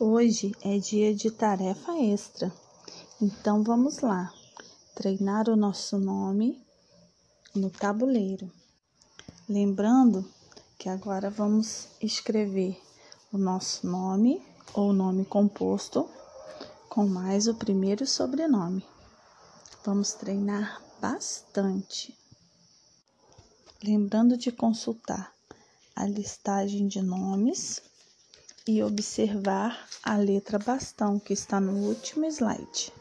Hoje é dia de tarefa extra, então vamos lá treinar o nosso nome no tabuleiro. Lembrando que agora vamos escrever o nosso nome ou nome composto com mais o primeiro sobrenome. Vamos treinar bastante. Lembrando de consultar a listagem de nomes e observar a letra bastão que está no último slide.